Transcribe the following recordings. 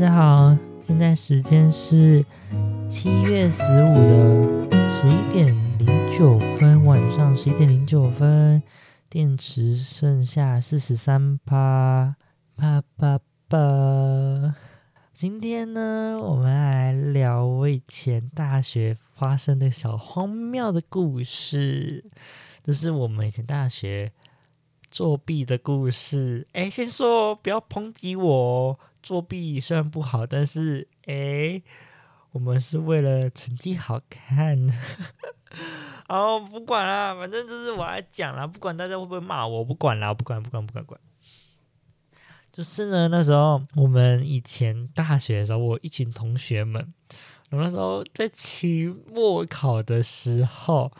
大家好，现在时间是七月十五的十一点零九分，晚上十一点零九分，电池剩下四十三趴，啪啪啪。今天呢，我们来聊我以前大学发生的小荒谬的故事，这是我们以前大学作弊的故事。哎，先说不要抨击我哦。作弊虽然不好，但是诶，我们是为了成绩好看。好，不管了，反正就是我来讲了，不管大家会不会骂我，不管了，不管，不管，不管，不管。就是呢，那时候我们以前大学的时候，我一群同学们，我那时候在期末考的时候，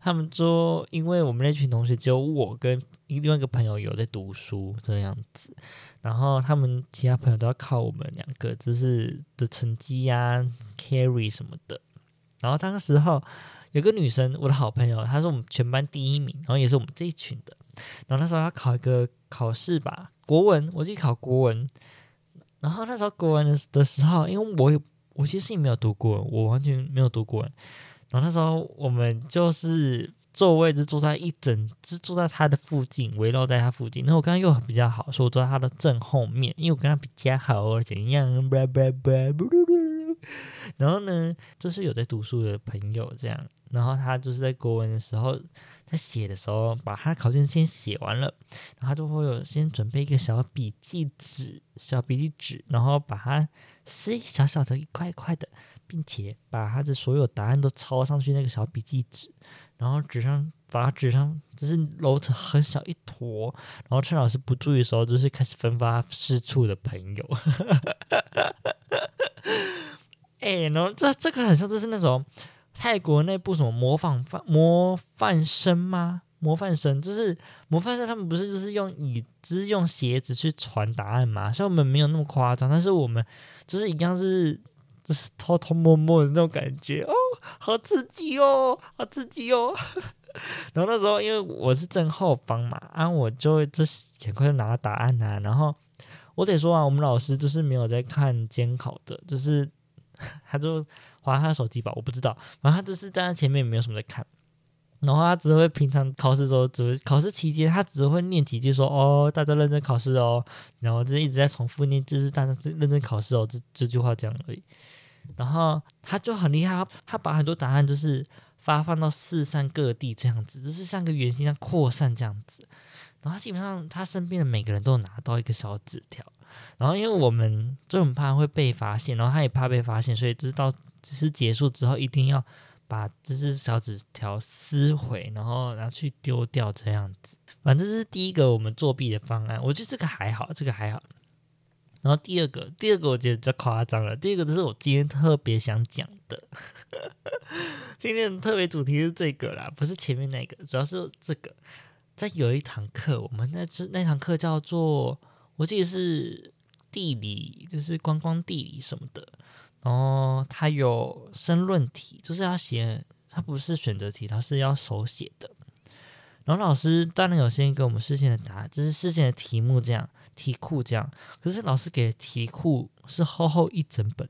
他们说，因为我们那群同学只有我跟另外一个朋友有在读书这样子。然后他们其他朋友都要靠我们两个，就是的成绩呀、carry 什么的。然后当时候有个女生，我的好朋友，她是我们全班第一名，然后也是我们这一群的。然后那时候她考一个考试吧，国文，我自己考国文。然后那时候国文的时候，因为我我其实也没有读过，我完全没有读过。然后那时候我们就是。座位置坐在一整，就坐在他的附近，围绕在他附近。然后我刚刚又比较好，所以我坐在他的正后面，因为我跟他比较好，或怎样。然后呢，就是有在读书的朋友这样。然后他就是在国文的时候，在写的时候，把他考卷先写完了，然后他就会有先准备一个小笔记纸，小笔记纸，然后把它撕小小的一块一块的，并且把他的所有答案都抄上去那个小笔记纸。然后纸上，把纸上就是揉成很小一坨，然后趁老师不注意的时候，就是开始分发四处的朋友。哎，然后这这个很像，就是那种泰国那部什么模仿范模范生吗？模范生就是模范生，他们不是就是用椅，只是用鞋子去传答案嘛？所以我们没有那么夸张，但是我们就是一样是。就是偷偷摸摸的那种感觉哦，好刺激哦，好刺激哦。然后那时候因为我是正后方嘛，啊，我就会就是很快就拿到答案啊。然后我得说啊，我们老师就是没有在看监考的，就是 他就划他手机吧，我不知道。然后他就是站在前面，没有什么在看。然后他只会平常考试的时候，只会考试期间，他只会念几句说哦，大家认真考试哦。然后就一直在重复念，就是大家认真考试哦，这这句话这样而已。然后他就很厉害，他把很多答案就是发放到四散各地这样子，就是像个圆形一样扩散这样子。然后基本上他身边的每个人都拿到一个小纸条。然后因为我们就很怕会被发现，然后他也怕被发现，所以就是到只是结束之后一定要把这只小纸条撕毁，然后拿去丢掉这样子。反正这是第一个我们作弊的方案，我觉得这个还好，这个还好。然后第二个，第二个我觉得比较夸张了。第二个就是我今天特别想讲的，今天的特别主题是这个啦，不是前面那个，主要是这个。在有一堂课，我们那这那堂课叫做，我记得是地理，就是观光地理什么的。然后它有申论题，就是要写，它不是选择题，它是要手写的。然后老师当然有先给我们事先的答案，就是事先的题目这样。题库这样，可是老师给的题库是厚厚一整本，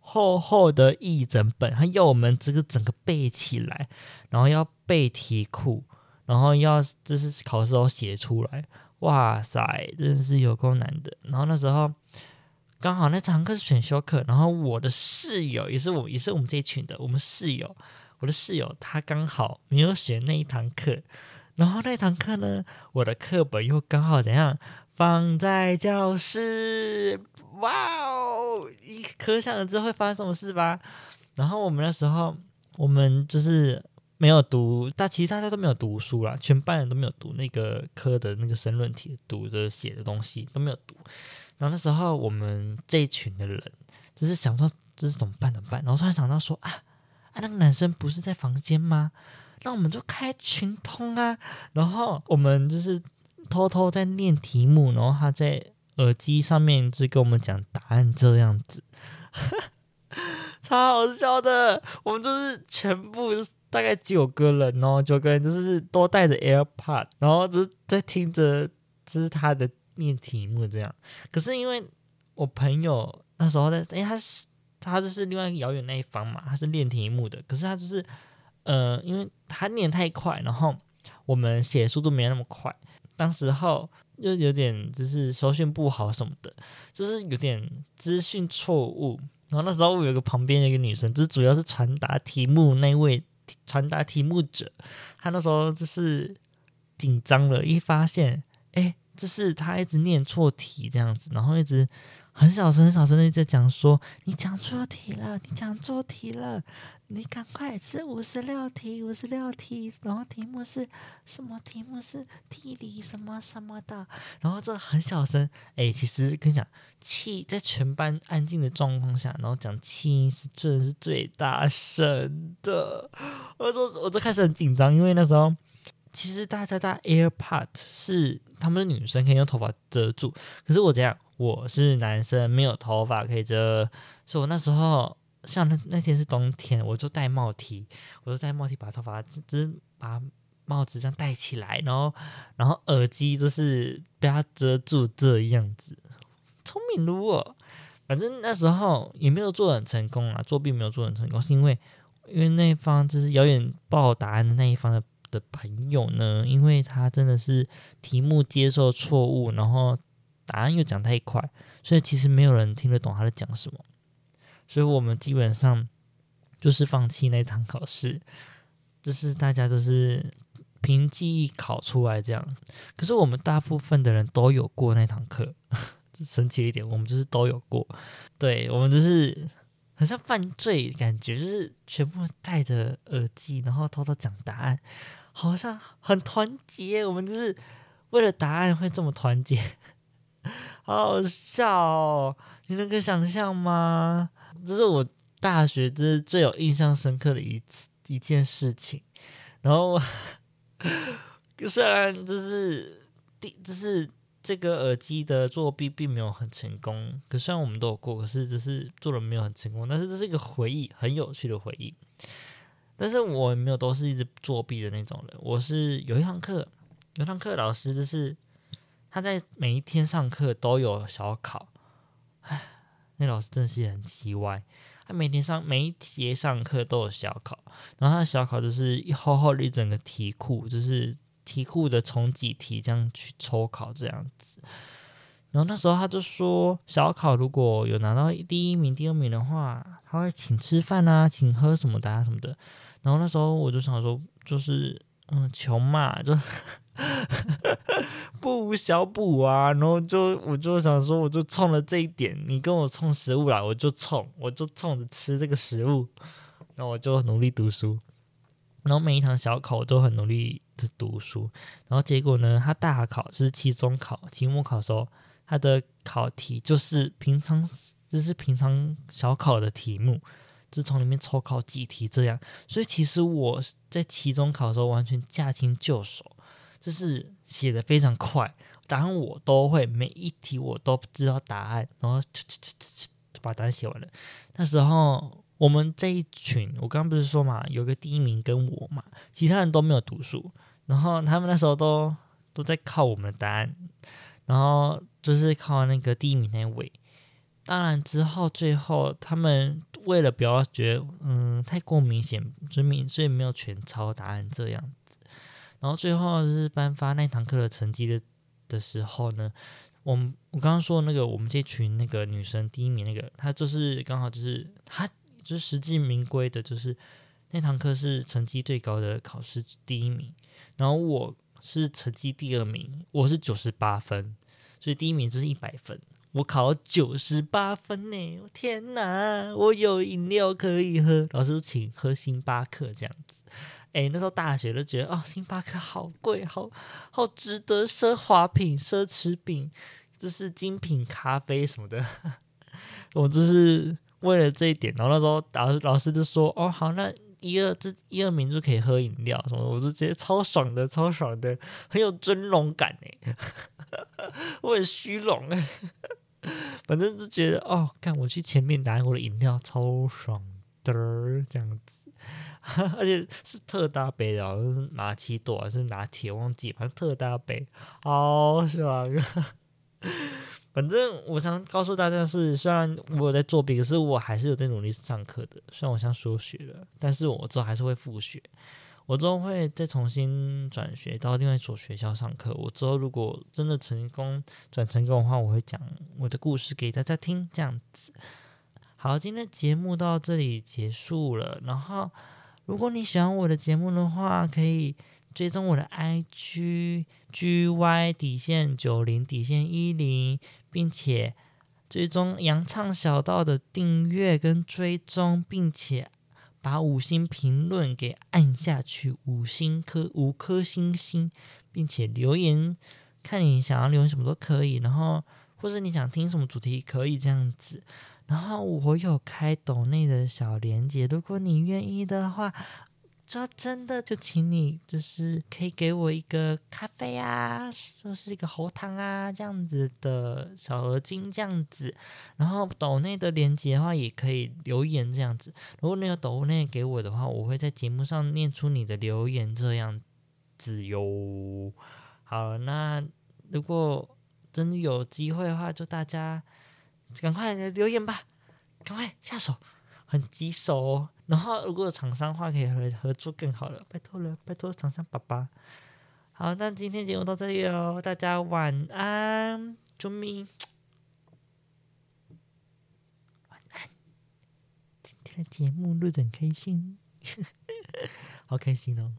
厚厚的一整本，他要我们这个整个背起来，然后要背题库，然后要就是考试时候写出来。哇塞，真的是有够难的。然后那时候刚好那堂课是选修课，然后我的室友也是我，也是我们这一群的，我们室友，我的室友他刚好没有选那一堂课，然后那堂课呢，我的课本又刚好怎样？放在教室，哇哦！一可想而知会发生什么事吧。然后我们那时候，我们就是没有读，但其实大家都没有读书啦，全班人都没有读那个科的那个申论题，读的写的东西都没有读。然后那时候我们这一群的人，就是想说这是怎么办怎么办？然后突然想到说啊啊，那个男生不是在房间吗？那我们就开群通啊。然后我们就是。偷偷在念题目，然后他在耳机上面就跟我们讲答案，这样子，超好笑的。我们就是全部大概九个人哦，九个人就是都带着 AirPod，然后就是在听着，就是他的念题目这样。可是因为我朋友。那时候在，哎，他是他就是另外一个遥远那一方嘛，他是练题目的，可是他就是，呃，因为他念太快，然后我们写速度没那么快，当时候又有点就是收讯不好什么的，就是有点资讯错误。然后那时候我有个旁边的一个女生，就是主要是传达题目那位传达题目者，她那时候就是紧张了，一发现，哎，就是她一直念错题这样子，然后一直。很小声、很小声的在讲说：“你讲错题了，你讲错题了，你赶快是五十六题，五十六题，然后题目是什么？题目是地理什么什么的。”然后就很小声。哎，其实跟你讲，气在全班安静的状况下，然后讲气音是真的是最大声的。我说，我就开始很紧张，因为那时候。其实大家戴 AirPod 是他们的女生可以用头发遮住，可是我这样，我是男生，没有头发可以遮，所以我那时候像那那天是冬天，我就戴帽 T，我就戴帽 T 把头发就是把帽子这样戴起来，然后然后耳机就是被它遮住这样子，聪明如我。反正那时候也没有做很成功啊，作弊没有做很成功，是因为因为那一方就是遥远报答案的那一方的。的朋友呢，因为他真的是题目接受错误，然后答案又讲太快，所以其实没有人听得懂他在讲什么，所以我们基本上就是放弃那堂考试，就是大家都是凭记忆考出来这样。可是我们大部分的人都有过那堂课，神奇一点，我们就是都有过，对，我们就是。很像犯罪感觉，就是全部戴着耳机，然后偷偷讲答案，好像很团结。我们就是为了答案会这么团结，好好笑哦！你能够想象吗？这是我大学就是最有印象深刻的一次一件事情。然后 虽然就是第，就是。这个耳机的作弊并没有很成功，可虽然我们都有过，可是只是做的没有很成功。但是这是一个回忆，很有趣的回忆。但是我没有都是一直作弊的那种人，我是有一堂课，有一堂课老师就是他在每一天上课都有小考，唉，那老师真是很奇怪，他每天上每一节上课都有小考，然后他的小考就是一厚厚的一整个题库，就是。题库的重几题这样去抽考这样子，然后那时候他就说，小考如果有拿到第一名、第二名的话，他会请吃饭啊，请喝什么的啊什么的。然后那时候我就想说，就是嗯，穷嘛，就 不无小补啊。然后就我就想说，我就冲了这一点，你跟我冲食物来，我就冲，我就冲着吃这个食物，然后我就努力读书。然后每一堂小考我都很努力的读书，然后结果呢，他大考就是期中考、期末考的时候，他的考题就是平常就是平常小考的题目，就从里面抽考几题这样。所以其实我在期中考的时候完全驾轻就熟，就是写的非常快，答案我都会，每一题我都知道答案，然后就把答案写完了。那时候。我们这一群，我刚刚不是说嘛，有个第一名跟我嘛，其他人都没有读书，然后他们那时候都都在靠我们的答案，然后就是靠那个第一名那位。当然之后最后他们为了不要觉得嗯太过明显，所以所以没有全抄答案这样。然后最后就是颁发那堂课的成绩的的时候呢，我们我刚刚说那个我们这群那个女生第一名那个，她就是刚好就是她。就是实至名归的，就是那堂课是成绩最高的考试第一名，然后我是成绩第二名，我是九十八分，所以第一名就是一百分，我考了九十八分呢，天哪，我有饮料可以喝，老师请喝星巴克这样子，哎，那时候大学都觉得哦，星巴克好贵，好好值得奢华品、奢侈品，就是精品咖啡什么的，我就是。为了这一点，然后那时候老师老师就说：“哦，好，那一二这一二名就可以喝饮料什么。”我就觉得超爽的，超爽的，很有尊荣感哎，我很虚荣哎，反正就觉得哦，看我去前面拿我的饮料超爽的这样子，而且是特大杯的，是拿七朵还是拿铁忘记，反正特大杯，好爽。反正我想告诉大家是，虽然我在作弊，可是我还是有在努力上课的。虽然我像休学了，但是我之后还是会复学。我之后会再重新转学到另外一所学校上课。我之后如果真的成功转成功的话，我会讲我的故事给大家听。这样子，好，今天的节目到这里结束了。然后，如果你喜欢我的节目的话，可以追踪我的 IG GY 底线九零底线一零，并且追踪羊肠小道的订阅跟追踪，并且。把五星评论给按下去，五星颗五颗星星，并且留言，看你想要留言什么都可以，然后或者你想听什么主题可以这样子，然后我有开抖内的小连接，如果你愿意的话。说真的，就请你就是可以给我一个咖啡啊，说是一个喉糖啊，这样子的小额金这样子。然后抖内的链接的话，也可以留言这样子。如果你有抖内给我的话，我会在节目上念出你的留言这样子哟。好，那如果真的有机会的话，就大家赶快留言吧，赶快下手，很棘手哦。然后，如果有厂商的话，可以来合作更好了，拜托了，拜托厂商爸爸。好，那今天节目到这里哦，大家晚安，啾咪，晚安。今天的节目录得很开心，好开心哦。